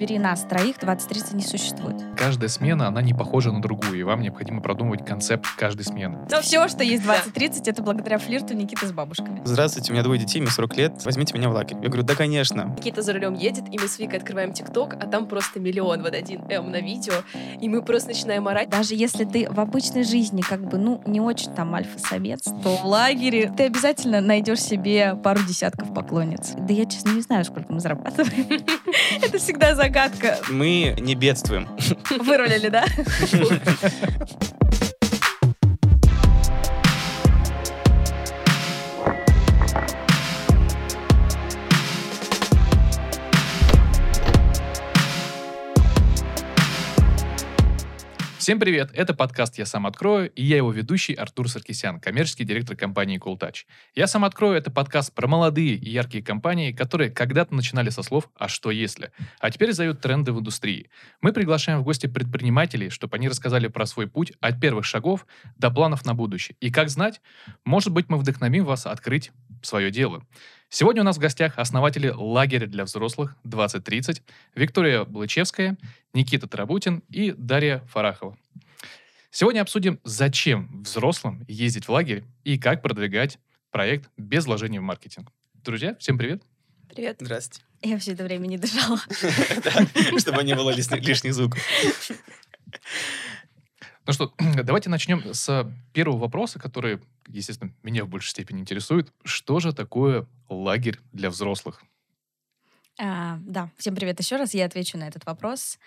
убери нас троих, 20-30 не существует. Каждая смена, она не похожа на другую, и вам необходимо продумывать концепт каждой смены. Но все, что есть 20-30, это благодаря флирту Никиты с бабушками. Здравствуйте, у меня двое детей, мне 40 лет, возьмите меня в лагерь. Я говорю, да, конечно. Никита за рулем едет, и мы с Викой открываем ТикТок, а там просто миллион вот один М на видео, и мы просто начинаем орать. Даже если ты в обычной жизни как бы, ну, не очень там альфа-самец, то в лагере ты обязательно найдешь себе пару десятков поклонниц. Да я, честно, не знаю, сколько мы зарабатываем. Это всегда загадка. Мы не бедствуем. Вырулили, да? Всем привет! Это подкаст «Я сам открою» и я его ведущий Артур Саркисян, коммерческий директор компании Cool Touch. «Я сам открою» — это подкаст про молодые и яркие компании, которые когда-то начинали со слов «а что если?», а теперь зовут тренды в индустрии. Мы приглашаем в гости предпринимателей, чтобы они рассказали про свой путь от первых шагов до планов на будущее. И как знать, может быть, мы вдохновим вас открыть свое дело. Сегодня у нас в гостях основатели лагеря для взрослых 2030 Виктория Блычевская, Никита Тарабутин и Дарья Фарахова. Сегодня обсудим, зачем взрослым ездить в лагерь и как продвигать проект без вложений в маркетинг. Друзья, всем привет. Привет. Здравствуйте. Я все это время не дышала. Чтобы не было лишних звуков. Ну что, давайте начнем с первого вопроса, который, естественно, меня в большей степени интересует. Что же такое лагерь для взрослых? А, да, всем привет еще раз. Я отвечу на этот вопрос.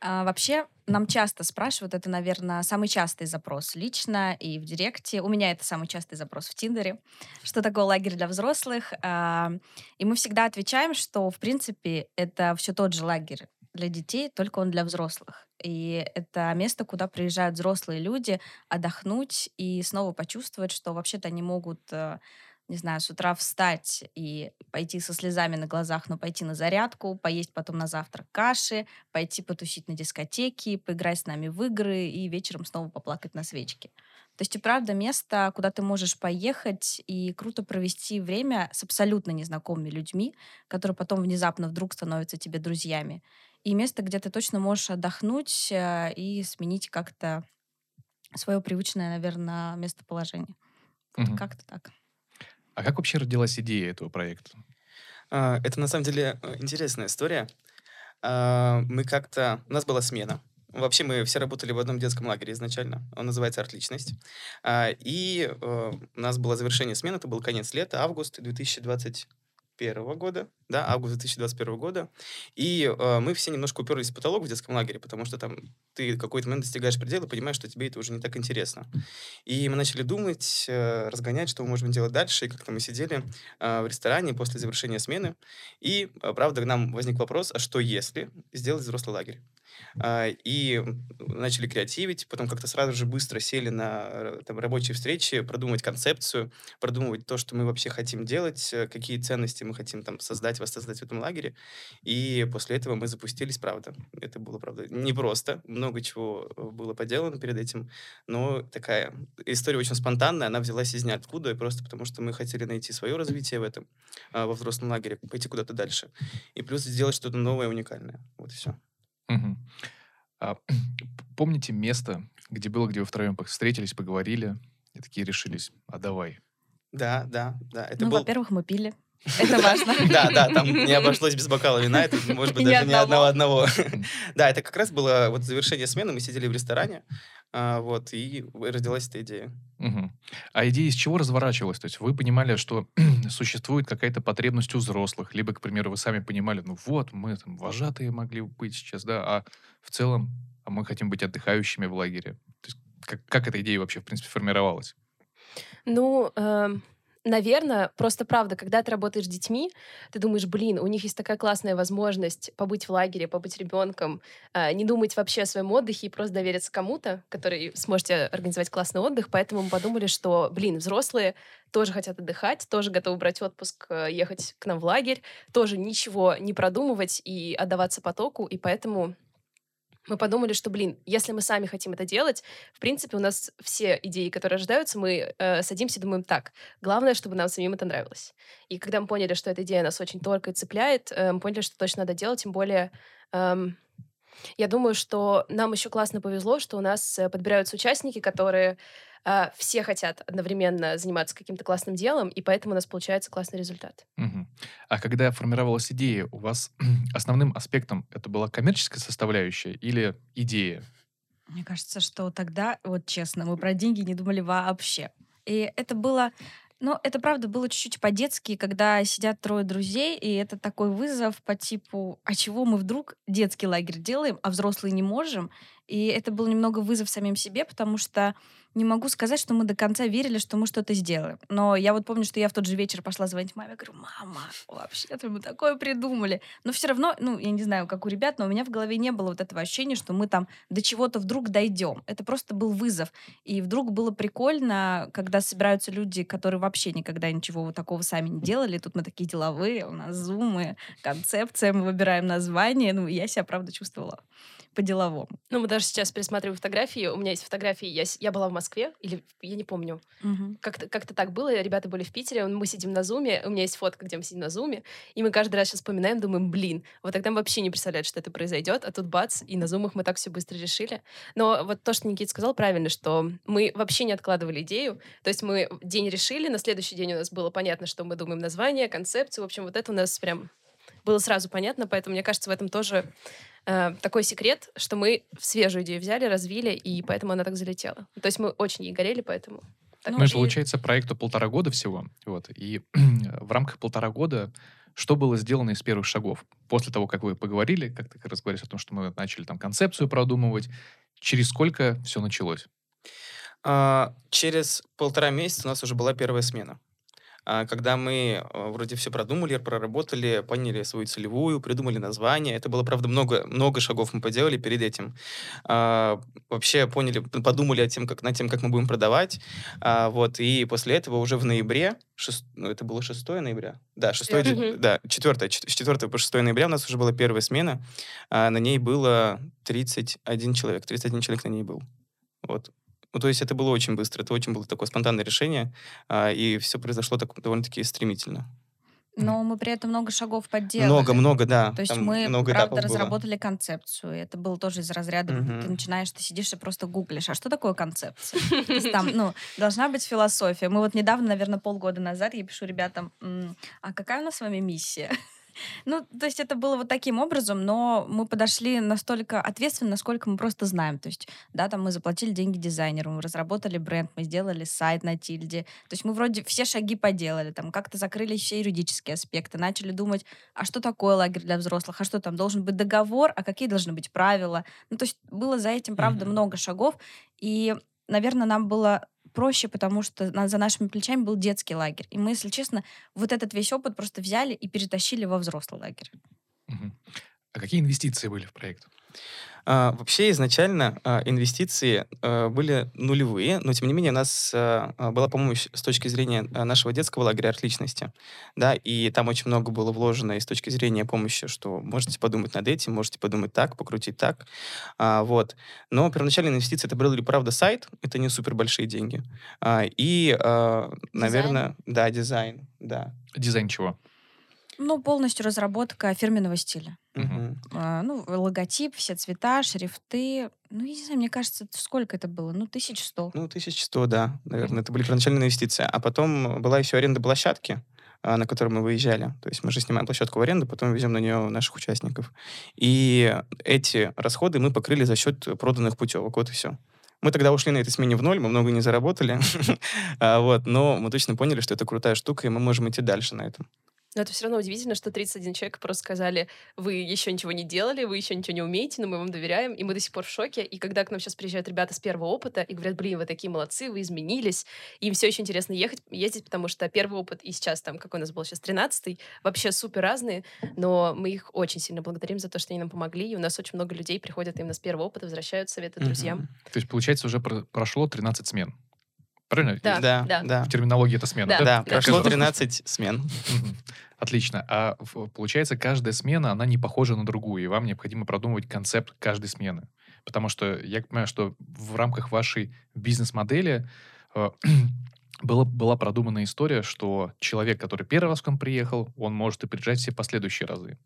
А, вообще, нам часто спрашивают, это, наверное, самый частый запрос лично и в директе. У меня это самый частый запрос в Тиндере. Что такое лагерь для взрослых? А, и мы всегда отвечаем, что, в принципе, это все тот же лагерь для детей, только он для взрослых. И это место, куда приезжают взрослые люди отдохнуть и снова почувствовать, что вообще-то они могут э, не знаю, с утра встать и пойти со слезами на глазах, но пойти на зарядку, поесть потом на завтрак каши, пойти потусить на дискотеке, поиграть с нами в игры и вечером снова поплакать на свечке. То есть и правда место, куда ты можешь поехать и круто провести время с абсолютно незнакомыми людьми, которые потом внезапно вдруг становятся тебе друзьями и место, где ты точно можешь отдохнуть э, и сменить как-то свое привычное, наверное, местоположение. Угу. Как-то так. А как вообще родилась идея этого проекта? А, это на самом деле э, интересная история. А, мы как-то... У нас была смена. Вообще мы все работали в одном детском лагере изначально. Он называется «Арт-личность». А, и э, у нас было завершение смены, это был конец лета, август 2020 2021 года, да, август 2021 года, и э, мы все немножко уперлись в потолок в детском лагере, потому что там ты какой-то момент достигаешь предела, понимаешь, что тебе это уже не так интересно. И мы начали думать, э, разгонять, что мы можем делать дальше, и как-то мы сидели э, в ресторане после завершения смены, и, э, правда, к нам возник вопрос, а что если сделать взрослый лагерь? А, и начали креативить, потом как-то сразу же быстро сели на э, там, рабочие встречи, продумывать концепцию, продумывать то, что мы вообще хотим делать, э, какие ценности мы хотим там создать, воссоздать в этом лагере. И после этого мы запустились, правда. Это было, правда, непросто. Много чего э, было поделано перед этим, но такая история очень спонтанная, она взялась из ниоткуда, и просто потому что мы хотели найти свое развитие в этом, а, во взрослом лагере, пойти куда-то дальше. И плюс сделать что-то новое, уникальное. Вот и все. Мгм. А, помните место, где было, где вы втроем встретились, поговорили и такие решились, а давай? Да, да, да. Это Ну, был... во-первых, мы пили. Это важно. Да, да, там не обошлось без бокала вина, это, может быть, даже ни одного одного. Да, это как раз было вот завершение смены, мы сидели в ресторане, а, вот, и родилась эта идея. А идея из чего разворачивалась? То есть вы понимали, что существует какая-то потребность у взрослых, либо, к примеру, вы сами понимали, ну вот, мы там вожатые могли бы быть сейчас, да, а в целом а мы хотим быть отдыхающими в лагере. То есть как, как эта идея вообще, в принципе, формировалась? Ну, эм, наверное, просто правда, когда ты работаешь с детьми, ты думаешь, блин, у них есть такая классная возможность побыть в лагере, побыть ребенком, э, не думать вообще о своем отдыхе и просто довериться кому-то, который сможете организовать классный отдых. Поэтому мы подумали, что, блин, взрослые тоже хотят отдыхать, тоже готовы брать отпуск, э, ехать к нам в лагерь, тоже ничего не продумывать и отдаваться потоку. И поэтому мы подумали, что, блин, если мы сами хотим это делать, в принципе, у нас все идеи, которые рождаются, мы э, садимся и думаем так. Главное, чтобы нам самим это нравилось. И когда мы поняли, что эта идея нас очень только и цепляет, э, мы поняли, что точно надо делать, тем более... Эм, я думаю, что нам еще классно повезло, что у нас э, подбираются участники, которые э, все хотят одновременно заниматься каким-то классным делом, и поэтому у нас получается классный результат. Мгм. А когда формировалась идея, у вас основным аспектом это была коммерческая составляющая или идея? Мне кажется, что тогда, вот честно, мы про деньги не думали вообще. И это было, ну, это правда было чуть-чуть по-детски, когда сидят трое друзей, и это такой вызов по типу, а чего мы вдруг детский лагерь делаем, а взрослые не можем? И это был немного вызов самим себе, потому что не могу сказать, что мы до конца верили, что мы что-то сделаем. Но я вот помню, что я в тот же вечер пошла звонить маме, говорю, мама, вообще-то мы такое придумали. Но все равно, ну, я не знаю, как у ребят, но у меня в голове не было вот этого ощущения, что мы там до чего-то вдруг дойдем. Это просто был вызов. И вдруг было прикольно, когда собираются люди, которые вообще никогда ничего вот такого сами не делали. Тут мы такие деловые, у нас зумы, концепция, мы выбираем название. Ну, я себя, правда, чувствовала по-деловому. Ну, мы даже сейчас пересматриваем фотографии. У меня есть фотографии. Я, я была в Москве, или я не помню. Мгм. Как-то как так было. Ребята были в Питере, мы сидим на зуме. У меня есть фотка, где мы сидим на зуме. И мы каждый раз сейчас вспоминаем, думаем, блин, вот тогда мы вообще не представляли, что это произойдет. А тут бац, и на зумах мы так все быстро решили. Но вот то, что Никита сказал правильно, что мы вообще не откладывали идею. То есть мы день решили, на следующий день у нас было понятно, что мы думаем название, концепцию. В общем, вот это у нас прям было сразу понятно, поэтому, мне кажется, в этом тоже э, такой секрет, что мы свежую идею взяли, развили, и поэтому она так залетела. То есть мы очень ей горели, поэтому... так Ну и получается проекту полтора года всего. Вот. И в рамках полтора года что было сделано из первых шагов? После того, как вы поговорили, как ты как раз говоришь о том, что мы начали там концепцию продумывать, через сколько все началось? А, через полтора месяца у нас уже была первая смена. А, Когда мы а, вроде все продумали, проработали, поняли свою целевую, придумали название. Это было, правда, много, много шагов мы поделали перед этим. А, Вообще поняли, подумали о тем, как, над тем, как мы будем продавать. Вот, и после этого уже в ноябре, шест- ну, это было 6 ноября? Да, 6, Четвёртое. де- да, 4, с 4 по 6 ноября у нас уже была первая смена. На ней было 31 человек. 31 человек на ней был. Вот. Ну, то есть это было очень быстро, это очень было такое спонтанное решение, а, и все произошло так довольно-таки стремительно. Но мы при этом много шагов подделали. Много-много, да. То есть мы, много правда, этапов было. разработали концепцию. Это было тоже из разряда, ты Мгм. начинаешь, ты сидишь и просто гуглишь, а что такое концепция? Там, ну, должна быть философия. Мы вот недавно, наверное, полгода назад, я пишу ребятам, «М, а какая у нас с вами миссия? Ну, то есть это было вот таким образом, но мы подошли настолько ответственно, насколько мы просто знаем. То есть, да, там мы заплатили деньги дизайнеру, мы разработали бренд, мы сделали сайт на тильде. То есть мы вроде все шаги поделали, там как-то закрыли все юридические аспекты, начали думать, а что такое лагерь для взрослых, а что там должен быть договор, а какие должны быть правила. Ну, то есть было за этим, правда, Мгм. много шагов, и, наверное, нам было проще, потому что за нашими плечами был детский лагерь. И мы, если честно, вот этот весь опыт просто взяли и перетащили во взрослый лагерь. Мгм. А какие инвестиции были в проект? А, Вообще изначально а, инвестиции а, были нулевые, но тем не менее у нас а, была помощь с точки зрения нашего детского лагеря «Арт личности». Да, и там очень много было вложено и с точки зрения помощи, что можете подумать над этим, можете подумать так, покрутить так. А, вот. Но первоначальные инвестиции это был, правда, сайт, это не супер большие деньги. А, и, а, наверное, да, дизайн, да. Дизайн чего? Ну, полностью разработка фирменного стиля. А, Ну, логотип, все цвета, шрифты. Ну, я не знаю, мне кажется, сколько это было? Ну, тысяч сто. Ну, 1100, да, наверное, это были первоначальные инвестиции. А потом была еще аренда площадки, а, на которой мы выезжали. То есть мы же снимаем площадку в аренду, потом везем на нее наших участников. И эти расходы мы покрыли за счет проданных путевок. Вот и все. Мы тогда ушли на этой смене в ноль, мы много не заработали, А, вот, но мы точно поняли, что это крутая штука, и мы можем идти дальше на этом. Но это все равно удивительно, что 31 человек просто сказали, вы еще ничего не делали, вы еще ничего не умеете, но мы вам доверяем, и мы до сих пор в шоке. И когда к нам сейчас приезжают ребята с первого опыта и говорят, блин, вы такие молодцы, вы изменились, им все еще интересно ехать, ездить, потому что первый опыт и сейчас там, какой у нас был сейчас, 13 вообще супер разные, но мы их очень сильно благодарим за то, что они нам помогли, и у нас очень много людей приходят именно с первого опыта, возвращают советы друзьям. То есть, получается, уже про- прошло 13 смен. Правильно? Да, да, да. да. В терминологии это смена. Да. Да, Да. прошло Как- 13 смен. Отлично. А получается, каждая смена, она не похожа на другую, и вам необходимо продумывать концепт каждой смены. Потому что я понимаю, что в рамках вашей бизнес-модели э, была, была продумана история, что человек, который первый раз к вам приехал, он может и приезжать все последующие разы.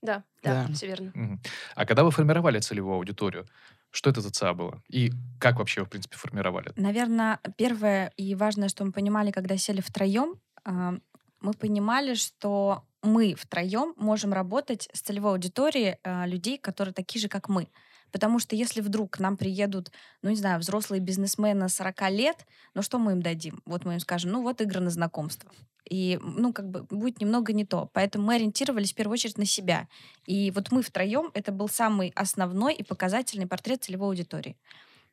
Да, да, Да. все верно. А когда вы формировали целевую аудиторию, что это за ЦА было? И как вообще в принципе, формировали? Наверное, первое и важное, что мы понимали, когда сели втроем, а, мы понимали, что мы втроем можем работать с целевой аудиторией а, людей, которые такие же, как мы. Потому что если вдруг к нам приедут, ну, не знаю, взрослые бизнесмены 40 лет, ну, что мы им дадим? Вот мы им скажем, ну, вот игры на знакомство. И, ну, как бы будет немного не то. Поэтому мы ориентировались в первую очередь на себя. И вот мы втроем, это был самый основной и показательный портрет целевой аудитории.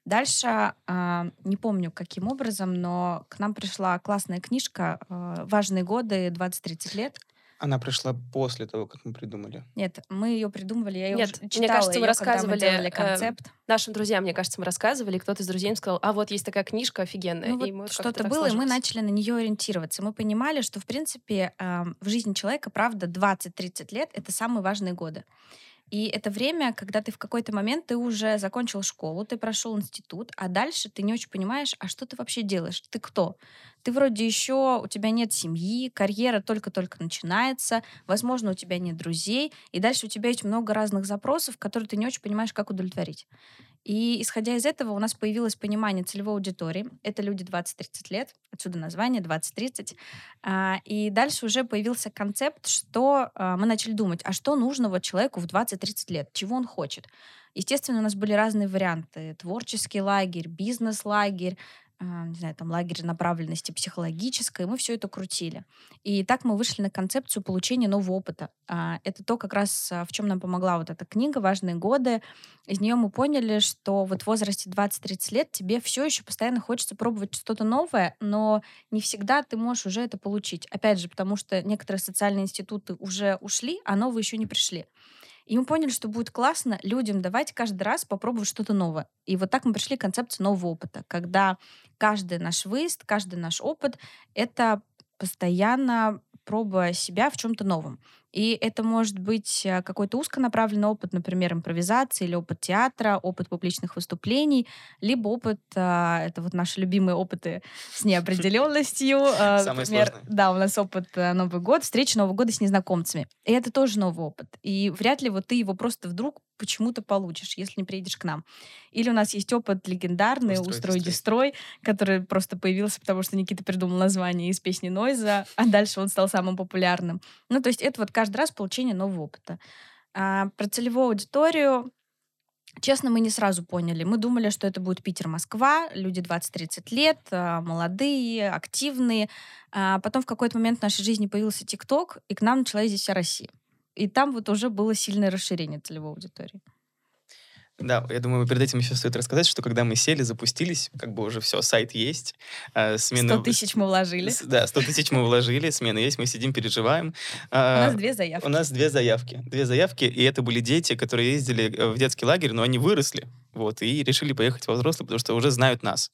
Дальше, а, не помню каким образом, но к нам пришла классная книжка а, «Важные годы, 20-30 лет». Она пришла после того, как мы придумали. Нет, мы ее придумывали, я ее Нет, уже мне читала кажется, мы её, когда рассказывали, делали э, концепт. Нашим друзьям, мне кажется, мы рассказывали, кто-то из друзей им сказал, а вот есть такая книжка офигенная. Ну, и вот мы что-то было, и мы начали на нее ориентироваться. Мы понимали, что, в принципе, ам, в жизни человека, правда, 20-30 лет — это самые важные годы. И это время, когда ты в какой-то момент ты уже закончил школу, ты прошел институт, а дальше ты не очень понимаешь, а что ты вообще делаешь? Ты кто? Ты вроде еще, у тебя нет семьи, карьера только-только начинается, возможно, у тебя нет друзей, и дальше у тебя есть много разных запросов, которые ты не очень понимаешь, как удовлетворить. И исходя из этого у нас появилось понимание целевой аудитории. Это люди 20-30 лет, отсюда название 20-30. А, И дальше уже появился концепт, что а, мы начали думать, а что нужно вот человеку в 20-30 лет, чего он хочет. Естественно, у нас были разные варианты. Творческий лагерь, бизнес-лагерь, не знаю, там лагерь направленности психологической, мы все это крутили. И так мы вышли на концепцию получения нового опыта. А, Это то, как раз а, в чем нам помогла вот эта книга «Важные годы». Из нее мы поняли, что вот в возрасте 20-30 лет тебе все еще постоянно хочется пробовать что-то новое, но не всегда ты можешь уже это получить. Опять же, потому что некоторые социальные институты уже ушли, а новые еще не пришли. И мы поняли, что будет классно людям давать каждый раз попробовать что-то новое. И вот так мы пришли к концепции нового опыта, когда каждый наш выезд, каждый наш опыт — это постоянно проба себя в чем-то новом. И это может быть э, какой-то узконаправленный опыт, например, импровизации или опыт театра, опыт публичных выступлений, либо опыт, а, это вот наши любимые опыты с неопределенностью. а, сложные. Да, у нас опыт э, Новый год, встреча Нового года с незнакомцами. И это тоже новый опыт. И вряд ли вот ты его просто вдруг почему-то получишь, если не приедешь к нам. Или у нас есть опыт легендарный «Устрой, дестрой», который просто появился, потому что Никита придумал название из песни Нойза, а дальше он стал самым популярным. Ну, то есть это вот каждый раз получение нового опыта. А, про целевую аудиторию Честно, мы не сразу поняли. Мы думали, что это будет Питер-Москва, люди 20-30 лет, а, молодые, активные. А потом в какой-то момент в нашей жизни появился ТикТок, и к нам началась здесь вся Россия. И там вот уже было сильное расширение целевой аудитории. Да, я думаю, перед этим еще стоит рассказать, что когда мы сели, запустились, как бы уже все, сайт есть, э, смены... 100 тысяч мы вложили. С- Да, 100 тысяч мы вложили, смены есть, мы сидим, переживаем. У А, нас две заявки. У нас две заявки. Две заявки, и это были дети, которые ездили э, в детский лагерь, но они выросли, вот, и решили поехать во взрослый, потому что уже знают нас.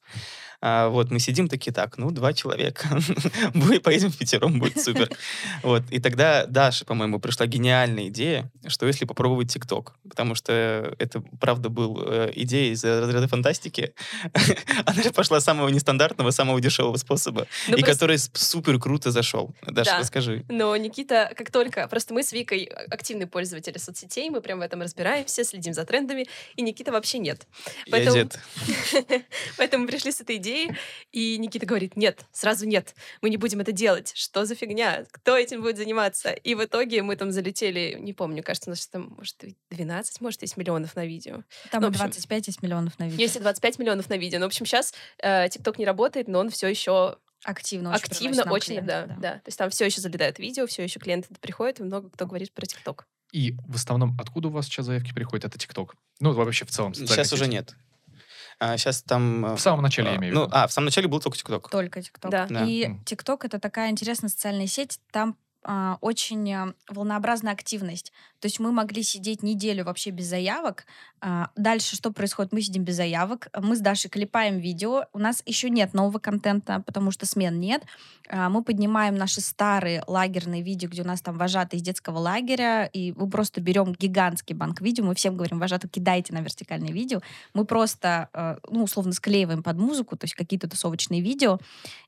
А, вот, мы сидим такие, так, ну, два человека. Мы поедем в пятером, будет супер. Вот, и тогда Даше, по-моему, пришла гениальная идея, что если попробовать ТикТок, потому что это, правда, был э, идея из разряда фантастики. Она же пошла с самого нестандартного, самого дешевого способа, Ну, и просто- который супер круто зашел. Даша, Да. расскажи. Но Никита, как только... Просто мы с Викой активные пользователи соцсетей, мы прям в этом разбираемся, следим за трендами, и Никита вообще нет. Я Поэтому- дед. Поэтому пришли с этой идеей, и Никита говорит, нет, сразу нет, мы не будем это делать. Что за фигня? Кто этим будет заниматься? И в итоге мы там залетели, не помню, кажется, у нас там, может, 12, может, есть миллионов на видео. Там ну, общем, 25 есть миллионов на видео. Есть и 25 миллионов на видео. Но, в общем, сейчас ТикТок не работает, но он все еще Активно очень активно, очень, клиентов, да, да. То есть там все еще залетают видео, все еще клиенты приходят, и много кто говорит про ТикТок. И в основном, откуда у вас сейчас заявки приходят? Это ТикТок. Ну, вообще в целом. Сейчас уже сети. Нет. сейчас там... э, В самом начале, я а, имею в Ну, виду. а, в самом начале был только ТикТок. Только ТикТок. Да. Да. И. ТикТок это такая интересная социальная сеть. Там а, очень а, волнообразная активность. То есть мы могли сидеть неделю вообще без заявок. А, дальше что происходит? Мы сидим без заявок. Мы с Дашей клепаем видео. У нас еще нет нового контента, потому что смен нет. А, мы поднимаем наши старые лагерные видео, где у нас там вожатые из детского лагеря, и мы просто берем гигантский банк видео, мы всем говорим, вожатым, кидайте на вертикальное видео. Мы просто, а, ну, условно, склеиваем под музыку, то есть какие-то тусовочные видео,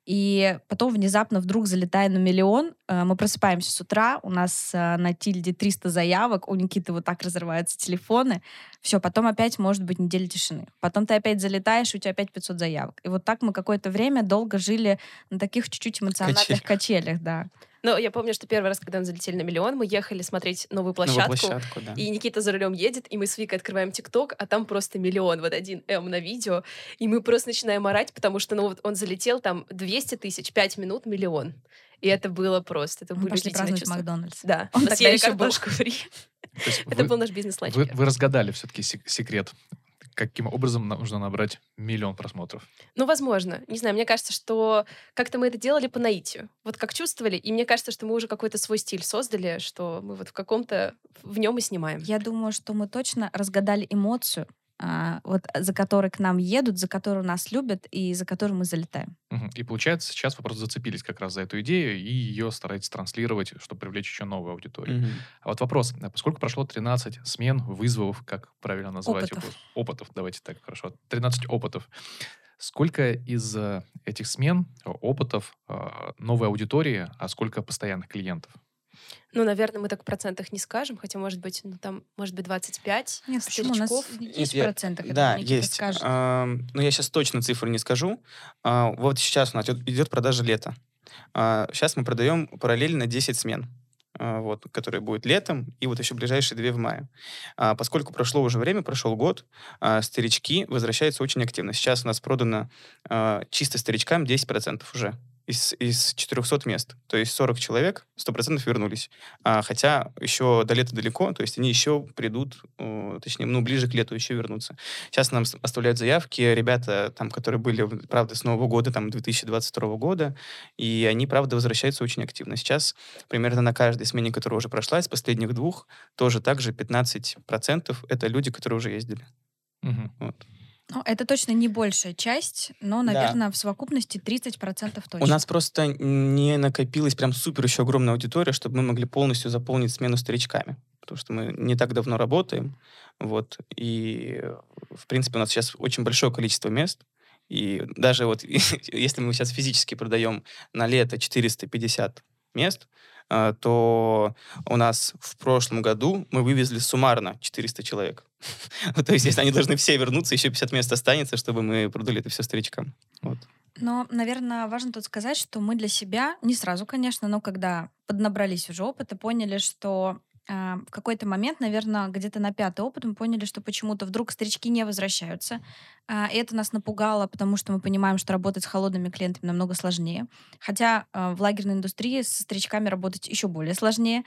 и потом внезапно вдруг залетаем на миллион. А, мы просыпаемся с утра, у нас на тильде 300 заявок, у Никиты вот так разрываются телефоны. Все, потом опять может быть неделя тишины. Потом ты опять залетаешь, у тебя опять 500 заявок. И вот так мы какое-то время долго жили на таких чуть-чуть эмоциональных Качелях. качелях, да. Но я помню, что первый раз, когда мы залетели на миллион, мы ехали смотреть новую Новую площадку. площадку, да. И Никита за рулем едет, и мы с Викой открываем ТикТок, а там просто миллион, вот один М на видео. И мы просто начинаем орать, потому что ну, вот он залетел там 200 тысяч, 5 минут, миллион. И это было просто, это Мы были пошли праздновать в чувства. Макдональдс. Да, Он мы тогда съели еще был. фри. Это вы, был наш бизнес-ланч. вы, вы разгадали все-таки секрет, каким образом нам нужно набрать миллион просмотров. Ну, возможно. Не знаю, мне кажется, что как-то мы это делали по наитию. Вот как чувствовали, и мне кажется, что мы уже какой-то свой стиль создали, что мы вот в каком-то в нем и снимаем. Я думаю, что мы точно разгадали эмоцию, вот за которой к нам едут, за которую нас любят и за которую мы залетаем. Мгм. И получается, сейчас вы просто зацепились как раз за эту идею и ее стараетесь транслировать, чтобы привлечь еще новую аудиторию. Мгм. А вот вопрос, а поскольку прошло 13 смен, вызовов, как правильно назвать? Опытов. его? Опытов, давайте так, хорошо. 13 опытов. Сколько из э, этих смен, э, опытов, э, новой аудитории, а сколько постоянных клиентов? Ну, наверное, мы так в процентах не скажем, хотя, может быть, ну, там, может быть, 25 Нет, почему? У нас есть в процентах, это Да, есть. Ам, Но я сейчас точно цифру не скажу. А, Вот сейчас у нас идет- идет продажа лета. Сейчас мы продаем параллельно 10 смен. а, Вот, которые будут летом, и вот еще ближайшие две в мае. А, Поскольку прошло уже время, прошел год, а, старички возвращаются очень активно. Сейчас у нас продано а, чисто старичкам 10% уже из, из 400 мест. То есть 40 человек 100% вернулись. А, хотя еще до лета далеко, то есть они еще придут, точнее, ну, ближе к лету еще вернутся. Сейчас нам оставляют заявки ребята, там, которые были, правда, с Нового года, там, 2022 года, и они, правда, возвращаются очень активно. Сейчас примерно на каждой смене, которая уже прошла, из последних двух, тоже также 15% это люди, которые уже ездили. Мгм. Вот. Ну, это точно не большая часть, но, Да. наверное, в совокупности 30% точно. У нас просто не накопилась прям супер еще огромная аудитория, чтобы мы могли полностью заполнить смену старичками. Потому что мы не так давно работаем. Вот. И, в принципе, у нас сейчас очень большое количество мест. И даже вот если мы сейчас физически продаем на лето 450 мест, то у нас в прошлом году мы вывезли суммарно 400 человек. Ну, То есть, если они должны все вернуться, еще 50 мест останется, чтобы мы продали это все старичкам. Вот. Но, наверное, важно тут сказать, что мы для себя, не сразу, конечно, но когда поднабрались уже опыта, поняли, что а, в какой-то момент, наверное, где-то на пятый опыт мы поняли, что почему-то вдруг старички не возвращаются. А, это нас напугало, потому что мы понимаем, что работать с холодными клиентами намного сложнее. Хотя а, в лагерной индустрии со старичками работать еще более сложнее,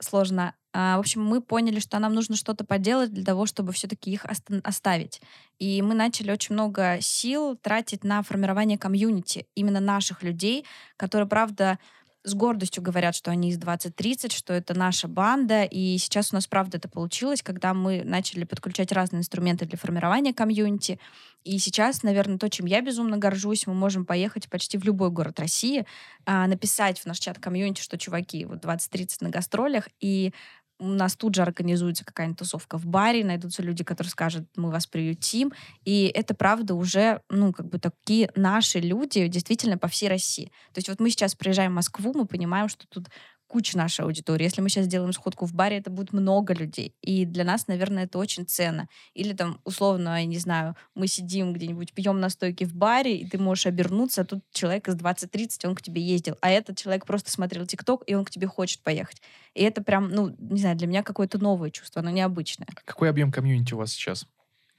сложно. А, в общем, мы поняли, что нам нужно что-то поделать для того, чтобы все-таки их оста- оставить. И мы начали очень много сил тратить на формирование комьюнити, именно наших людей, которые, правда, с гордостью говорят, что они из 2030, что это наша банда. И сейчас у нас, правда, это получилось, когда мы начали подключать разные инструменты для формирования комьюнити. И сейчас, наверное, то, чем я безумно горжусь, мы можем поехать почти в любой город России, а, написать в наш чат комьюнити, что, чуваки, вот 2030 на гастролях, и у нас тут же организуется какая-нибудь тусовка в баре, найдутся люди, которые скажут, мы вас приютим. И это, правда, уже, ну, как бы такие наши люди действительно по всей России. То есть вот мы сейчас приезжаем в Москву, мы понимаем, что тут куча нашей аудитории. Если мы сейчас сделаем сходку в баре, это будет много людей. И для нас, наверное, это очень ценно. Или там, условно, я не знаю, мы сидим где-нибудь, пьем настойки в баре, и ты можешь обернуться, а тут человек из 20-30, он к тебе ездил. А этот человек просто смотрел ТикТок, и он к тебе хочет поехать. И это прям, ну, не знаю, для меня какое-то новое чувство, оно необычное. Какой объем комьюнити у вас сейчас?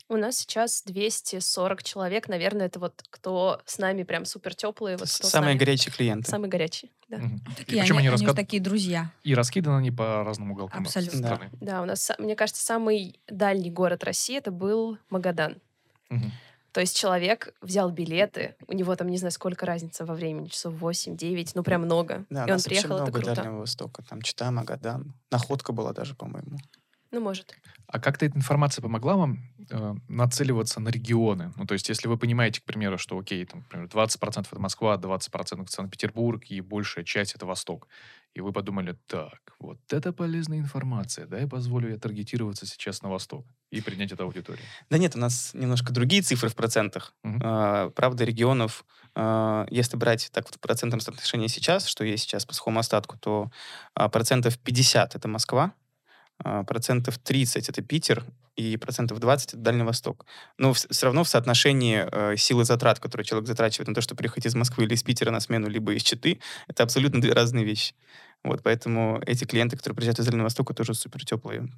У нас сейчас 240 человек, наверное, это вот кто с нами прям супер теплые, вот Самые нами. горячие клиенты. Самые горячие, да. И Такие причем они, они, они раскад- уже такие друзья. И раскиданы они по разным уголкам Абсолютно. Да. страны. Да, у нас, мне кажется, самый дальний город России это был Магадан. Мгм. То есть человек взял билеты, у него там, не знаю, сколько разница во времени, часов 8-9, ну прям много. Да, и он приехал, это много круто. Дальнего Востока. Там Чита, Магадан. Находка была даже, по-моему. Ну, может. А как-то эта информация помогла вам э, нацеливаться на регионы? Ну, то есть, если вы понимаете, к примеру, что, окей, там, например, 20% это Москва, 20% это Санкт-Петербург, и большая часть это Восток. И вы подумали, так, вот это полезная информация, да, я позволю я таргетироваться сейчас на Восток и принять эту аудиторию. Да нет, у нас немножко другие цифры в процентах. Мгм. А, Правда, регионов, а, если брать так вот в процентном соотношении сейчас, что есть сейчас по сухому остатку, то а, процентов 50 это Москва, процентов 30 это Питер и процентов 20 это Дальний Восток. Но все равно в соотношении э, силы затрат, которые человек затрачивает на то, чтобы приехать из Москвы или из Питера на смену, либо из Читы, это абсолютно две разные вещи. Вот, поэтому эти клиенты, которые приезжают из Дальнего Востока, тоже супер теплые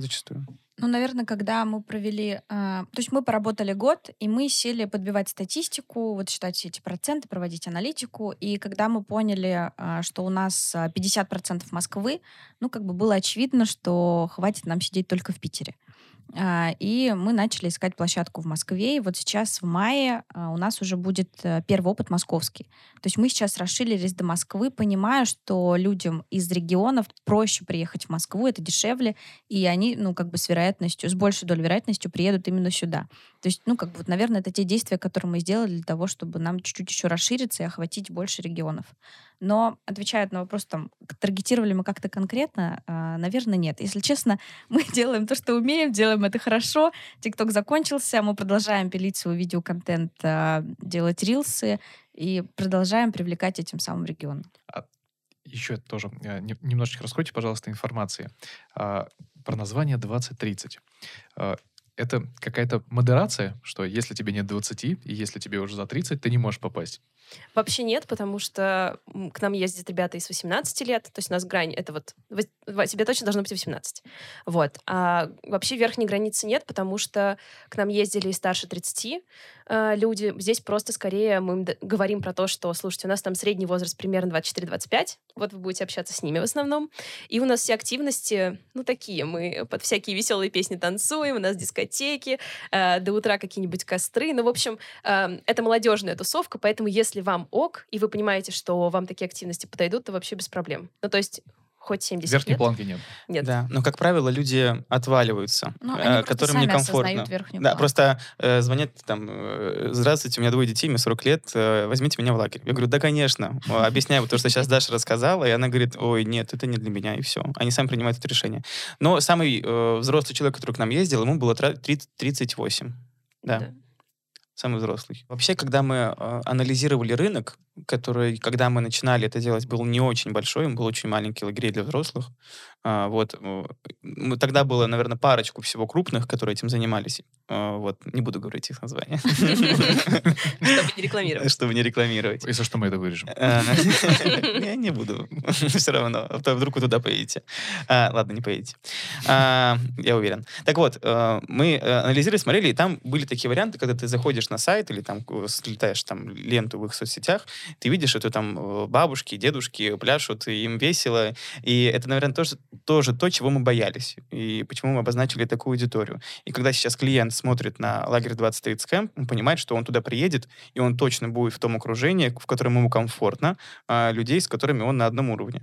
зачастую. Ну, наверное, когда мы провели... а, то есть мы поработали год, и мы сели подбивать статистику, вот считать все эти проценты, проводить аналитику. И когда мы поняли, а, что у нас а, 50% Москвы, ну, как бы было очевидно, что хватит нам сидеть только в Питере. А, И мы начали искать площадку в Москве. И вот сейчас в мае а, у нас уже будет э, первый опыт московский. То есть мы сейчас расширились до Москвы, понимая, что людям из регионов проще приехать в Москву, это дешевле, и они, ну, как бы с вероятностью, с большей долей вероятностью приедут именно сюда. То есть, ну, как бы, вот, наверное, это те действия, которые мы сделали для того, чтобы нам чуть-чуть еще расшириться и охватить больше регионов. Но, отвечая на вопрос, там, таргетировали мы как-то конкретно, а, наверное, нет. Если честно, мы делаем то, что умеем, делаем это хорошо. ТикТок закончился, мы продолжаем пилить свой видеоконтент, а, делать рилсы и продолжаем привлекать этим самым регион. Еще тоже э, не- немножечко раскройте, пожалуйста, информации а, про название 2030. А, Это какая-то модерация, что если тебе нет 20, и если тебе уже за 30, ты не можешь попасть. Вообще нет, потому что к нам ездят ребята из 18 лет, то есть у нас грань, это вот, тебе точно должно быть 18. Вот. А вообще верхней границы нет, потому что к нам ездили и старше 30 э, люди. Здесь просто скорее мы говорим про то, что, слушайте, у нас там средний возраст примерно 24-25, вот вы будете общаться с ними в основном. И у нас все активности, ну, такие, мы под всякие веселые песни танцуем, у нас дискотеки, э, до утра какие-нибудь костры. Ну, в общем, э, это молодежная тусовка, поэтому если вам ок, и вы понимаете, что вам такие активности подойдут, то вообще без проблем. Ну, то есть хоть 70 Верхней лет. планки нет. Нет. Да, но, как правило, люди отваливаются, Ну, э, которым сами некомфортно. Да, планку. просто э, звонят там, э, здравствуйте, у меня двое детей, мне 40 лет, э, возьмите меня в лагерь. Я говорю, да, конечно. Объясняю то, что сейчас Даша рассказала, и она говорит, ой, нет, это не для меня, и все. Они сами принимают это решение. Но самый э, взрослый человек, который к нам ездил, ему было тра- 30 38. Да. Да. Самый взрослый. Вообще, когда мы э, анализировали рынок, который, когда мы начинали это делать, был не очень большой, он был очень маленький лагерей для взрослых. А, вот. мы- тогда было, наверное, парочку всего крупных, которые этим занимались. А, вот. Не буду говорить их названия. Чтобы не рекламировать. Чтобы не рекламировать. Если что, мы это вырежем. А, Я не буду. Все равно. А то Вдруг вы туда поедете. А, Ладно, не поедете. Я уверен. Так вот, мы э, анализировали, смотрели, и там были такие варианты, когда ты заходишь на сайт или там э, слетаешь там ленту в их соцсетях, ты видишь, что там э, бабушки, дедушки пляшут, им весело. И это, наверное, тоже, тоже то, чего мы боялись. И почему мы обозначили такую аудиторию. И когда сейчас клиент смотрит на лагерь 2030 Camp, он понимает, что он туда приедет, и он точно будет в том окружении, в котором ему комфортно, а, людей, с которыми он на одном уровне.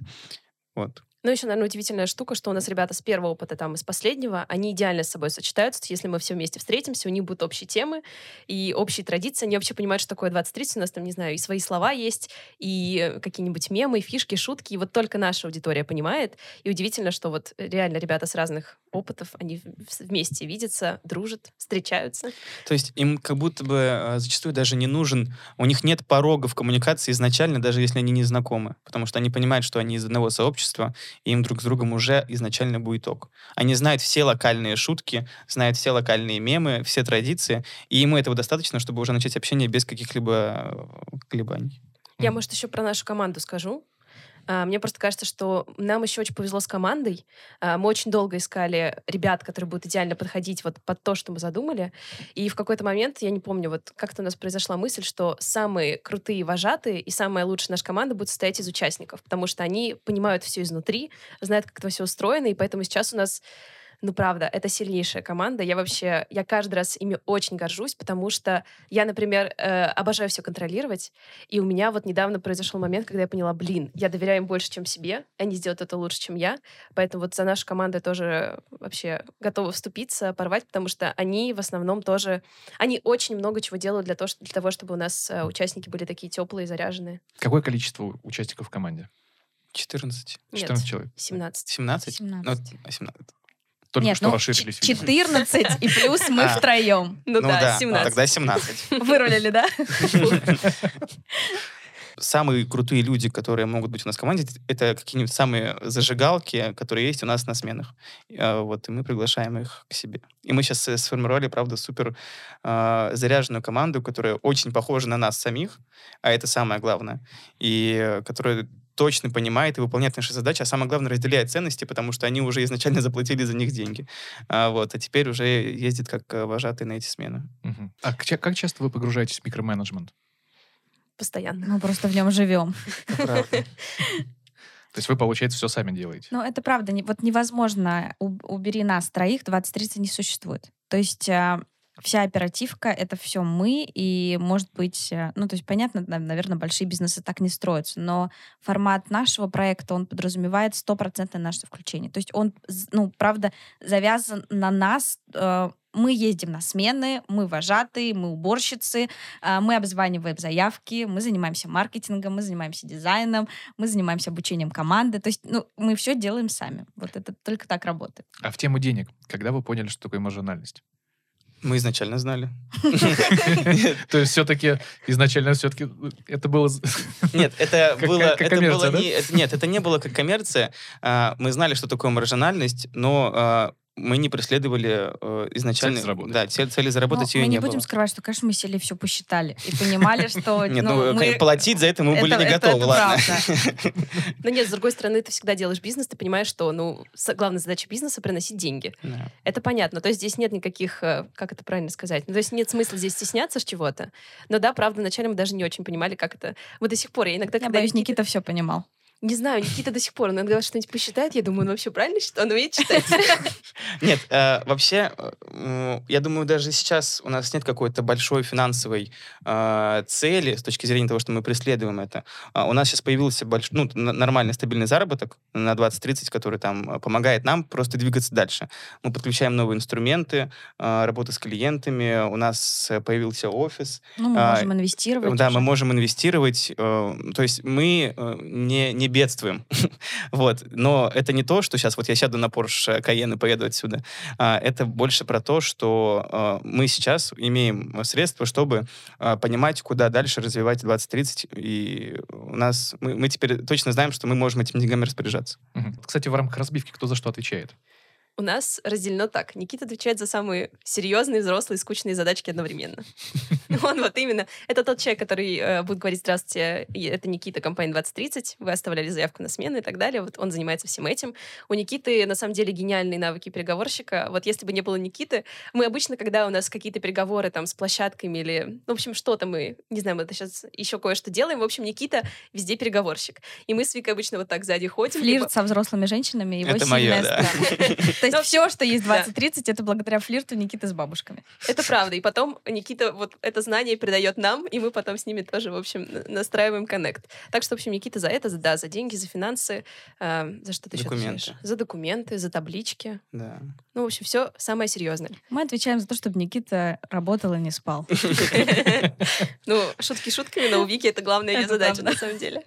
Вот. Ну, еще, наверное, удивительная штука, что у нас ребята с первого опыта, там, и с последнего, они идеально с собой сочетаются. Если мы все вместе встретимся, у них будут общие темы и общие традиции. Они вообще понимают, что такое 2030. У нас там, не знаю, и свои слова есть, и какие-нибудь мемы, и фишки, шутки. И вот только наша аудитория понимает. И удивительно, что вот реально ребята с разных опытов, они вместе видятся, дружат, встречаются. То есть им как будто бы а, зачастую даже не нужен, у них нет порога в коммуникации изначально, даже если они не знакомы, потому что они понимают, что они из одного сообщества, и им друг с другом уже изначально будет ок. Они знают все локальные шутки, знают все локальные мемы, все традиции, и ему этого достаточно, чтобы уже начать общение без каких-либо э, колебаний. Я, может, еще про нашу команду скажу. А, Мне просто кажется, что нам еще очень повезло с командой. А, Мы очень долго искали ребят, которые будут идеально подходить вот под то, что мы задумали. И в какой-то момент, я не помню, вот как-то у нас произошла мысль, что самые крутые вожатые и самая лучшая наша команда будет состоять из участников, потому что они понимают все изнутри, знают, как это все устроено, и поэтому сейчас у нас Ну, правда, это сильнейшая команда. Я вообще, я каждый раз ими очень горжусь, потому что я, например, э, обожаю все контролировать, и у меня вот недавно произошел момент, когда я поняла, блин, я доверяю им больше, чем себе, они сделают это лучше, чем я, поэтому вот за нашу команду я тоже вообще готова вступиться, порвать, потому что они в основном тоже, они очень много чего делают для того, для того чтобы у нас э, участники были такие теплые, заряженные. Какое количество участников в команде? 14. 14 Нет, человек. 17. 17? 17. Ну, 17. Только Нет, что ну, расширились. ч- видимо. 14 и плюс мы А. втроем. Ну, да, а 17. тогда 17. Вырулили, да? Самые крутые люди, которые могут быть у нас в команде, это какие-нибудь самые зажигалки, которые есть у нас на сменах. А, Вот, и мы приглашаем их к себе. И мы сейчас сформировали, правда, супер а, заряженную команду, которая очень похожа на нас самих, а это самое главное, и э, которая точно понимает и выполняет наши задачи, а самое главное, разделяет ценности, потому что они уже изначально заплатили за них деньги. А, вот, а теперь уже ездит как э, вожатый на эти смены. Мгм. А как часто вы погружаетесь в микроменеджмент? Постоянно. Мы просто в нем живем. То есть вы, получается, все сами делаете? Ну, это правда. не- Вот невозможно, уб- убери нас троих, 20-30 не существует. То есть а, вся оперативка — это все мы, и, может быть, э, ну, то есть, понятно, наверное, большие бизнесы так не строятся, но формат нашего проекта, он подразумевает стопроцентное наше включение. То есть он, ну, правда, завязан на нас, э, мы ездим на смены, мы вожатые, мы уборщицы, а, мы обзваниваем заявки, мы занимаемся маркетингом, мы занимаемся дизайном, мы занимаемся обучением команды. То есть, ну, мы все делаем сами. Вот это только так работает. А в тему денег, когда вы поняли, что такое маржинальность? Мы изначально знали. То есть все-таки изначально все-таки это было... Нет, это было, это было не, нет, это не было как коммерция. А, Мы знали, что такое маржинальность, но а, мы не преследовали э, изначально... Цель заработать. Да, цель, цели заработать Ну, ее мы не, не будем было. скрывать, что, конечно, мы сели все посчитали и понимали, что Нет, ну, ну, мы- платить за это мы были не это- готовы, это ладно. Но нет, с другой стороны, ты всегда делаешь бизнес, ты понимаешь, что, ну, с- главная задача бизнеса — приносить деньги. Да. Это понятно. То есть здесь нет никаких, э, как это правильно сказать, ну, то есть нет смысла здесь стесняться ж чего-то. Но да, правда, вначале мы даже не очень понимали, как это... Мы до сих пор, я иногда, Я когда боюсь, Никита все понимал. Не знаю, Никита до сих пор, но иногда что-нибудь посчитает, я думаю, он вообще правильно считает? Он умеет читать? Нет, э, вообще, я думаю, даже сейчас у нас нет какой-то большой финансовой э, цели с точки зрения того, что мы преследуем это. А у нас сейчас появился больш... ну, нормальный стабильный заработок на 20-30, который там э, помогает нам просто двигаться дальше. Мы подключаем новые инструменты, работа с клиентами, у нас появился офис, Ну, мы А, можем инвестировать. да, мы можем инвестировать, то есть мы не, не бедствуем. вот. Но это не то, что сейчас вот я сяду на Porsche Cayenne и поеду отсюда. А, это больше про то, что э, мы сейчас имеем э, средства, чтобы э, понимать, куда дальше развивать 2030. И у нас мы, мы теперь точно знаем, что мы можем этими деньгами распоряжаться. Кстати, в рамках разбивки кто за что отвечает? У нас разделено так. Никита отвечает за самые серьезные, взрослые, скучные задачки одновременно. Он вот именно... Это тот человек, который э, будет говорить «Здравствуйте, это Никита, компания 2030, вы оставляли заявку на смену» и так далее. Вот он занимается всем этим. У Никиты, на самом деле, гениальные навыки переговорщика. Вот если бы не было Никиты, мы обычно, когда у нас какие-то переговоры там с площадками или, ну, в общем, что-то мы, не знаю, мы это сейчас еще кое-что делаем, в общем, Никита везде переговорщик. И мы с Викой обычно вот так сзади ходим. либо- Флирт со взрослыми женщинами его Это сильная моё, да. То есть Ну, все, что есть да. 20-30, это благодаря флирту Никиты с бабушками. Это правда. И потом Никита вот это знание передает нам, и мы потом с ними тоже, в общем, на- настраиваем коннект. Так что, в общем, Никита за это, за- да, за деньги, за финансы, э, за что ты еще Документы. отвечаешь? За документы, за таблички. Да. Ну, в общем, все самое серьезное. Мы отвечаем за то, чтобы Никита работал и не спал. Ну, шутки шутками, но у Вики это главная ее задача, на самом деле.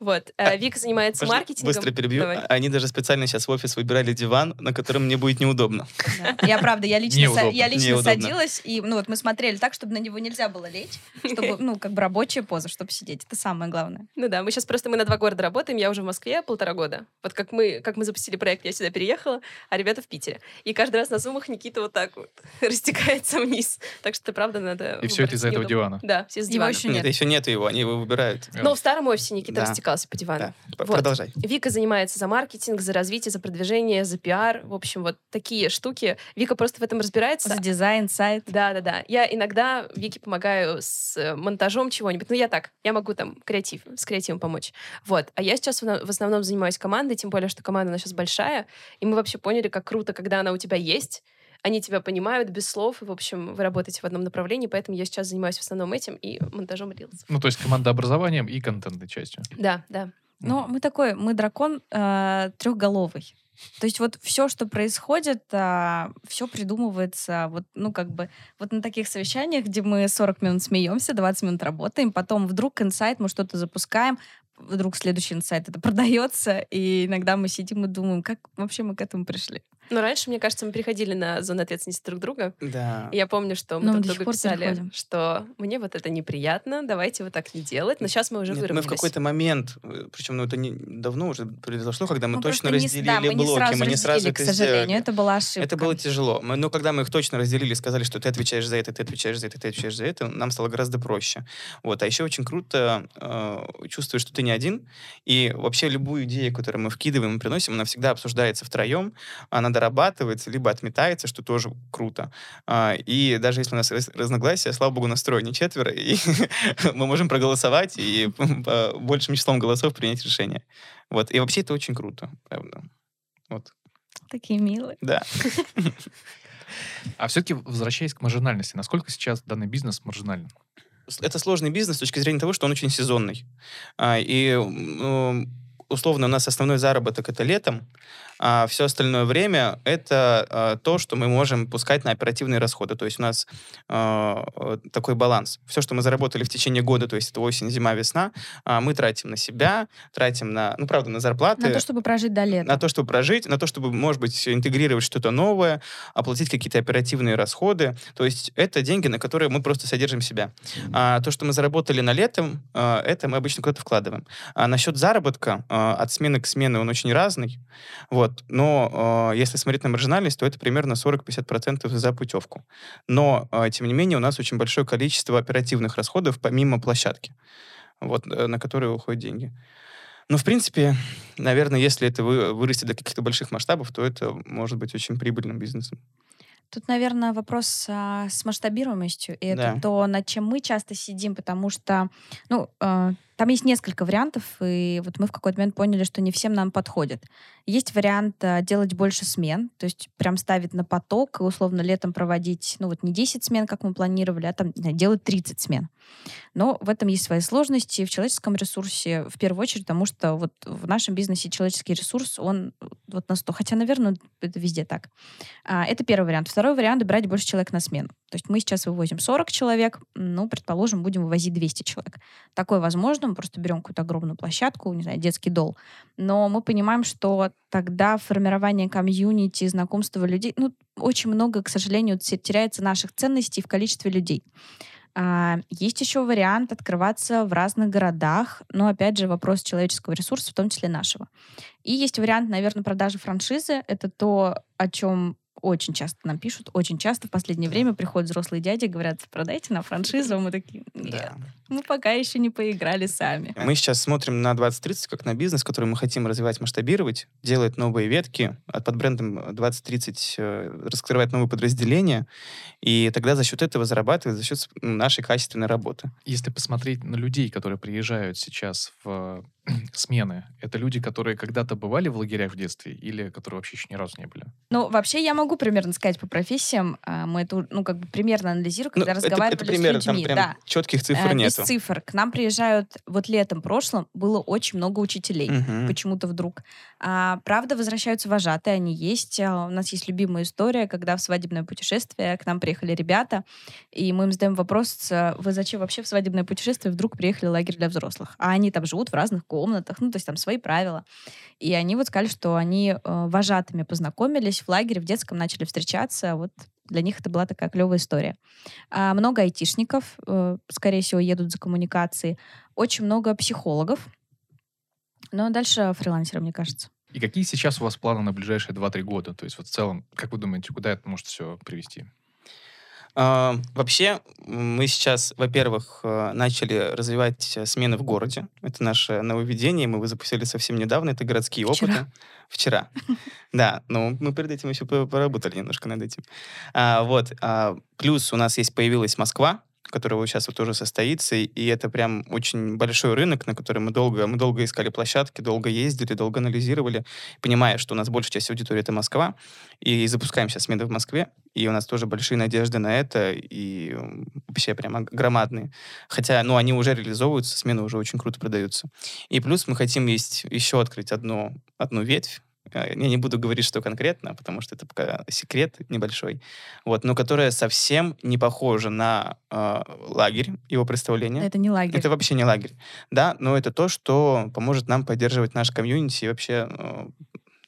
Вот. А, Э, Вика занимается Подожди, маркетингом. Быстро перебью. Давай. Они даже специально сейчас в офис выбирали диван, на котором мне будет неудобно. Да. Я правда, я лично, Неудобно. я лично Неудобно. садилась, и ну вот мы смотрели так, чтобы на него нельзя было лечь, чтобы, ну, как бы рабочая поза, чтобы сидеть. Это самое главное. Ну да, мы сейчас просто мы на два города работаем. Я уже в Москве полтора года. Вот как мы, как мы запустили проект, я сюда переехала, а ребята в Питере. И каждый раз на зумах Никита вот так вот растекается вниз. Так что, правда, надо... И все это из-за этого дивана? Да, все Его дивана. еще Нет, нет. еще нет его, они его выбирают. Но в старом офисе Никита Да. растекался по дивану. Да, Вот. продолжай. Вика занимается за маркетинг, за развитие, за продвижение, за пиар. В общем, вот такие штуки. Вика просто в этом разбирается. За дизайн, сайт. Да, да, да. Я иногда Вике помогаю с э, монтажом чего-нибудь. Ну, я так, я могу там креатив, с креативом помочь. Вот. А я сейчас в основном занимаюсь командой, тем более, что команда у нас сейчас большая. И мы вообще поняли, как круто, когда она у тебя есть. Они тебя понимают без слов. И, в общем, вы работаете в одном направлении, поэтому я сейчас занимаюсь в основном этим и монтажом рилсов. Ну, то есть командообразованием и контентной частью. Да, да. Но мы такой, мы дракон э, трехголовый. То есть вот все, что происходит, все придумывается вот, ну, как бы, вот на таких совещаниях, где мы 40 минут смеемся, 20 минут работаем, потом вдруг инсайт, мы что-то запускаем, вдруг следующий инсайт это продается, и иногда мы сидим и думаем, как вообще мы к этому пришли. Но раньше, мне кажется, мы переходили на зону ответственности друг друга. Да. И я помню, что мы Ну, друг другу пор писали, переходим. что мне вот это неприятно, давайте вот так не делать. Но сейчас мы уже Нет, мы выровнялись. в какой-то момент, причем ну, это не, давно уже произошло, когда мы Ну, точно просто не разделили да, мы не блоки, сразу мы не сразу разделили, это к сожалению, сделали. это была ошибка. Это было тяжело. Мы, но когда мы их точно разделили, сказали, что ты отвечаешь за это, ты отвечаешь за это, ты отвечаешь за это, нам стало гораздо проще. Вот. А еще очень круто э, чувствуешь, что ты не один. И вообще любую идею, которую мы вкидываем и приносим, она всегда обсуждается втроем, она дорабатывается, либо отметается, что тоже круто. А, и даже если у нас раз- разногласия, слава богу, настроен не четверо, и мы можем проголосовать и большим числом голосов принять решение. Вот. И вообще это очень круто, правда. Вот. Такие милые. Да. А все-таки, возвращаясь к маржинальности, насколько сейчас данный бизнес маржинален? это сложный бизнес с точки зрения того, что он очень сезонный. А, И ну, условно у нас основной заработок это летом, а все остальное время это а, то, что мы можем пускать на оперативные расходы. То есть у нас а, э, такой баланс. Все, что мы заработали в течение года, то есть это осень, зима, весна, а, мы тратим на себя, тратим на, ну правда, на зарплаты. На то, чтобы прожить до лета. На то, чтобы прожить, на то, чтобы, может быть, интегрировать что-то новое, оплатить какие-то оперативные расходы. То есть это деньги, на которые мы просто содержим себя. А то, что мы заработали на летом, а, это мы обычно куда-то вкладываем. А насчет заработка, а, от смены к смене он очень разный. Вот. Но а, если смотреть на маржинальность, то это примерно 40-50% за путевку. Но, а, тем не менее, у нас очень большое количество оперативных расходов помимо площадки, вот, э, на которые уходят деньги. Ну, в принципе, наверное, если это вы, вырастет до каких-то больших масштабов, то это может быть очень прибыльным бизнесом. Тут, наверное, вопрос а, с масштабируемостью, и это Да. то, над чем мы часто сидим, потому что, ну, э, там есть несколько вариантов, и вот мы в какой-то момент поняли, что не всем нам подходит. Есть вариант а, делать больше смен, то есть прям ставить на поток и условно летом проводить, ну вот не 10 смен, как мы планировали, а там знаю, делать 30 смен. Но в этом есть свои сложности в человеческом ресурсе, в первую очередь, потому что вот в нашем бизнесе человеческий ресурс, он вот на 100, хотя, наверное, это везде так. А, Это первый вариант. Второй вариант — брать больше человек на смену. То есть мы сейчас вывозим 40 человек, ну, предположим, будем вывозить 200 человек. Такое возможно, мы просто берем какую-то огромную площадку, не знаю, детский дол. Но мы понимаем, что тогда формирование комьюнити, знакомство людей, ну, очень много, к сожалению, те- теряется наших ценностей в количестве людей. А, Есть еще вариант открываться в разных городах, но опять же вопрос человеческого ресурса, в том числе нашего. И есть вариант, наверное, продажи франшизы. Это то, о чем очень часто нам пишут, очень часто в последнее время приходят взрослые дяди, говорят, продайте нам франшизу, а мы такие, нет, Да. мы пока еще не поиграли сами. Мы сейчас смотрим на 2030 как на бизнес, который мы хотим развивать, масштабировать, делать новые ветки, а под брендом 2030 э, раскрывать новые подразделения, и тогда за счет этого зарабатывать, за счет нашей качественной работы. Если посмотреть на людей, которые приезжают сейчас в смены, это люди, которые когда-то бывали в лагерях в детстве или которые вообще еще ни разу не были? Ну, вообще, я могу примерно сказать по профессиям. а, Мы это, ну, как бы примерно анализируем, Ну, когда это, разговаривали это примерно, с людьми. там прям да. четких цифр Э, без нету. цифр. К нам приезжают, вот летом прошлом было очень много учителей. Мгм. почему-то вдруг. А, правда, возвращаются вожатые, они есть. А, У нас есть любимая история, когда в свадебное путешествие к нам приехали ребята, и мы им задаем вопрос, вы зачем вообще в свадебное путешествие вдруг приехали в лагерь для взрослых? А они там живут в разных комнатах, ну, то есть там свои правила. И они вот сказали, что они э, вожатыми познакомились в лагере, в детском начали встречаться, вот для них это была такая клевая история. А, много айтишников, э, скорее всего, едут за коммуникацией. Очень много психологов, но дальше фрилансеры, мне кажется. И какие сейчас у вас планы на ближайшие 2-3 года? То есть вот в целом, как вы думаете, куда это может все привести? А, вообще, мы сейчас, во-первых, э, начали развивать э, смены в городе. Это наше нововведение, мы его запустили совсем недавно, это городские Вчера. опыты. Вчера. Да, но мы перед этим еще по- поработали немножко над этим. А, вот. а, плюс у нас есть появилась Москва, которая вот сейчас вот тоже состоится, и- это прям очень большой рынок, на который мы долго, мы долго искали площадки, долго ездили, долго анализировали, понимая, что у нас большая часть аудитории это Москва, и запускаем сейчас смены в Москве, и у нас тоже большие надежды на это, и вообще прямо громадные. Хотя, ну, они уже реализовываются, смены уже очень круто продаются. И плюс мы хотим есть, еще открыть одну, одну ветвь, я не буду говорить, что конкретно, потому что это пока секрет небольшой, вот, но которая совсем не похожа на э, лагерь, его представление. Это не лагерь. Это вообще не лагерь, да, но это то, что поможет нам поддерживать наш комьюнити и вообще, э,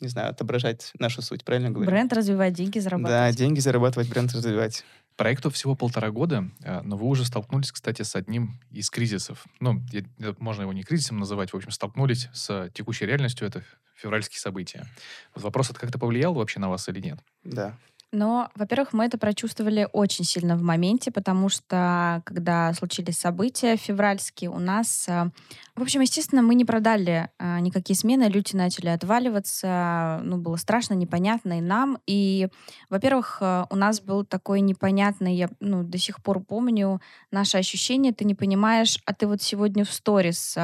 не знаю, отображать нашу суть, правильно говорю? Бренд развивать, деньги Да, зарабатывать. деньги зарабатывать, бренд развивать. Проекту всего полтора года, э, но вы уже столкнулись, кстати, с одним из кризисов. Ну, я- можно его не кризисом называть, в общем, столкнулись с текущей реальностью, это февральские события. Вот вопрос, это как-то повлияло вообще на вас или нет? Да. Но, во-первых, мы это прочувствовали очень сильно в моменте, потому что, когда случились события февральские, у нас... а, В общем, естественно, мы не продали а, никакие смены, люди начали отваливаться, ну, было страшно, непонятно и нам. И, во-первых, а, у нас был такой непонятный, я ну, до сих пор помню, наше ощущение, ты не понимаешь, а ты вот сегодня в сторис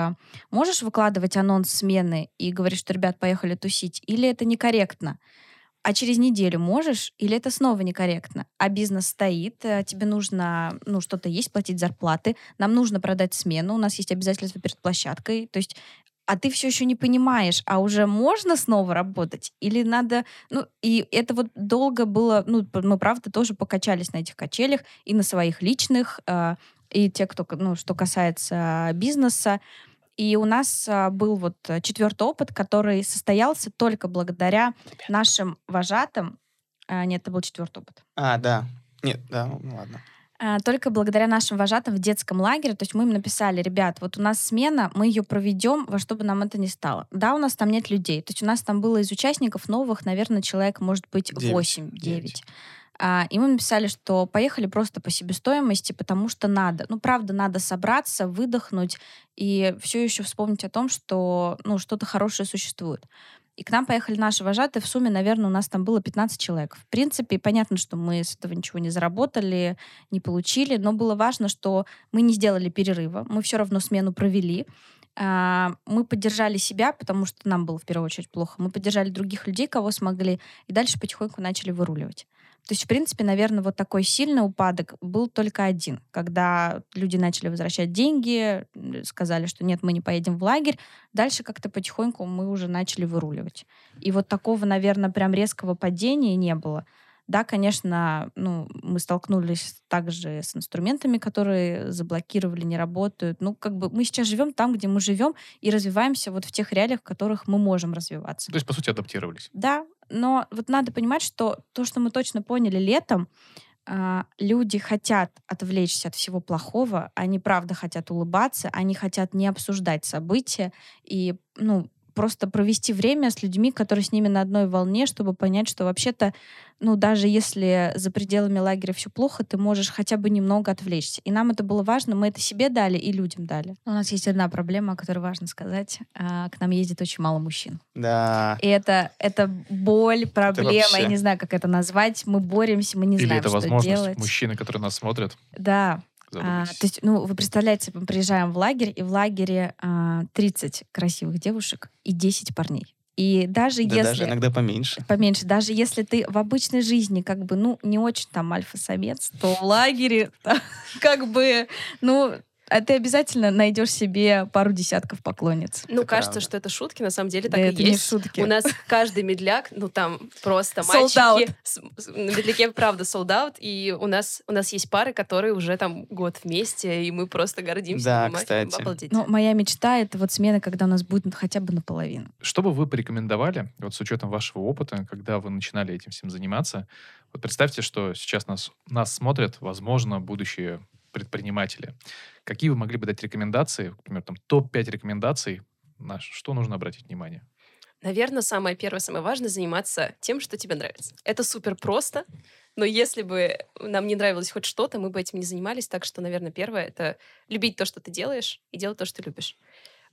можешь выкладывать анонс смены и говорить, что, ребят, поехали тусить, или это некорректно? А через неделю можешь, или это снова некорректно? А бизнес стоит, э, тебе нужно, ну, что-то есть, платить зарплаты, нам нужно продать смену, у нас есть обязательства перед площадкой, то есть а ты все еще не понимаешь, а уже можно снова работать? Или надо... Ну, и это вот долго было... Ну, мы, правда, тоже покачались на этих качелях и на своих личных, э, и те, кто, ну, что касается бизнеса. И у нас а, был вот э, четвертый опыт, который состоялся только благодаря нашим вожатым. А, нет, это был четвертый опыт. А, да. Нет, да, ну ладно. А, Только благодаря нашим вожатым в детском лагере, то есть мы им написали, ребят, вот у нас смена, мы ее проведем, во что бы нам это ни стало. Да, у нас там нет людей, то есть у нас там было из участников новых, наверное, человек, может быть, Девять. 8-9. А, и мы написали, что поехали просто по себестоимости, потому что надо. Ну, правда, надо собраться, выдохнуть и все еще вспомнить о том, что ну, что-то хорошее существует. И к нам поехали наши вожатые. В сумме, наверное, у нас там было 15 человек. В принципе, понятно, что мы с этого ничего не заработали, не получили, но было важно, что мы не сделали перерыва, мы все равно смену провели. А, Мы поддержали себя, потому что нам было в первую очередь плохо. Мы поддержали других людей, кого смогли, и дальше потихоньку начали выруливать. То есть, в принципе, наверное, вот такой сильный упадок был только один, когда люди начали возвращать деньги, сказали, что нет, мы не поедем в лагерь. Дальше как-то потихоньку мы уже начали выруливать. И вот такого, наверное, прям резкого падения не было. Да, конечно, ну, мы столкнулись также с инструментами, которые заблокировали, не работают. Ну, как бы мы сейчас живем там, где мы живем, и развиваемся вот в тех реалиях, в которых мы можем развиваться. То есть, по сути, адаптировались. Да, но вот надо понимать, что то, что мы точно поняли летом, а, люди хотят отвлечься от всего плохого, они правда хотят улыбаться, они хотят не обсуждать события и, ну, просто провести время с людьми, которые с ними на одной волне, чтобы понять, что вообще-то, ну, даже если за пределами лагеря все плохо, ты можешь хотя бы немного отвлечься. И нам это было важно, мы это себе дали и людям дали. У нас есть одна проблема, о которой важно сказать. А, К нам ездит очень мало мужчин. Да. И это, это боль, проблема, я вообще. не знаю, как это назвать. Мы боремся, мы не Или знаем, это что возможность делать. мужчины, которые нас смотрят, Да. А, то есть, ну, вы представляете, мы приезжаем в лагерь, и в лагере а, 30 красивых девушек и 10 парней. И даже Да если... даже иногда поменьше. Поменьше. Даже если ты в обычной жизни как бы, ну, не очень там альфа-самец, то в лагере как бы, ну, а ты обязательно найдешь себе пару десятков поклонниц. Ну, Это кажется, правда. что это шутки, на самом деле Да так и это не есть. шутки. У нас каждый медляк, ну там просто Sold мальчики с- на медляке правда солдат, и у нас у нас есть пары, которые уже там год вместе, и мы просто гордимся. Да, вымахиваем. кстати. Обалдеть. Ну, моя мечта — это вот смена, когда у нас будет хотя бы наполовину. Что бы вы порекомендовали, вот с учетом вашего опыта, когда вы начинали этим всем заниматься? Вот представьте, что сейчас нас, нас смотрят, возможно, будущие предприниматели. Какие вы могли бы дать рекомендации, например, там топ-5 рекомендаций, на что нужно обратить внимание? Наверное, самое первое, самое важное заниматься тем, что тебе нравится. Это супер просто. Но если бы нам не нравилось хоть что-то, мы бы этим не занимались. Так что, наверное, первое — это любить то, что ты делаешь, и делать то, что любишь.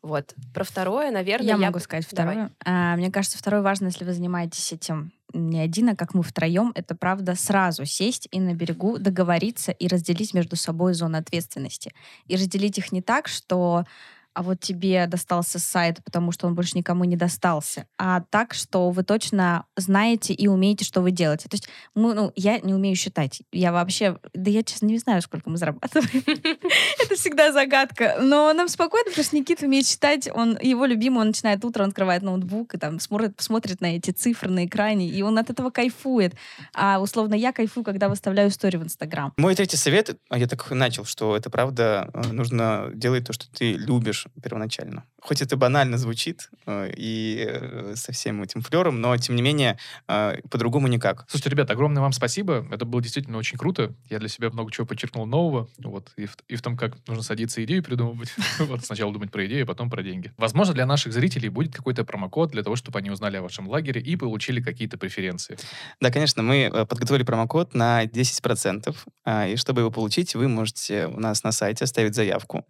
Вот. Про второе, наверное, Я я... могу сказать второе. А, Мне кажется, второе важно, если вы занимаетесь этим не один, а как мы втроем, это правда сразу сесть и на берегу договориться и разделить между собой зоны ответственности. И разделить их не так, что а вот тебе достался сайт, потому что он больше никому не достался, а так, что вы точно знаете и умеете, что вы делаете. То есть мы, ну, я не умею считать. Я вообще, да я, честно, не знаю, сколько мы зарабатываем. Это всегда загадка. Но нам спокойно, потому что Никита умеет считать. Он, его любимый, он начинает утро, он открывает ноутбук и там смотрит, смотрит на эти цифры на экране, и он от этого кайфует. А условно я кайфую, когда выставляю историю в Инстаграм. Мой третий совет, а я так начал, что это правда, э, нужно делать то, что ты любишь первоначально. Хоть это банально звучит э, и э, со всем этим флером, но тем не менее э, по-другому никак. Слушайте, ребят, огромное вам спасибо. Это было действительно очень круто. Я для себя много чего подчеркнул нового. Вот, и, в, и в том, как нужно садиться идею придумывать. вот сначала думать про идею, а потом про деньги. Возможно, для наших зрителей будет какой-то промокод для того, чтобы они узнали о вашем лагере и получили какие-то преференции. Да, конечно, мы подготовили промокод на 10%, а, и чтобы его получить, вы можете у нас на сайте оставить заявку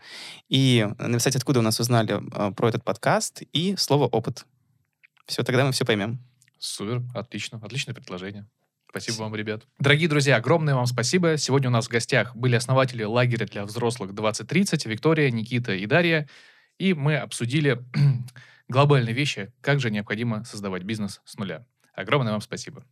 и написать, откуда у нас узнали э, про этот подкаст, и слово «опыт». Все, тогда мы все поймем. Супер, отлично, отличное предложение. Спасибо вам, ребят. Дорогие друзья, огромное вам спасибо. Сегодня у нас в гостях были основатели лагеря для взрослых 2030, Виктория, Никита и Дарья. И мы обсудили глобальные вещи, как же необходимо создавать бизнес с нуля. Огромное вам спасибо.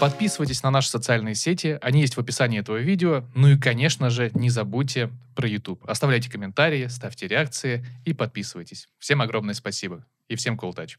Подписывайтесь на наши социальные сети, они есть в описании этого видео. Ну и, конечно же, не забудьте про YouTube. Оставляйте комментарии, ставьте реакции и подписывайтесь. Всем огромное спасибо и всем cool touch.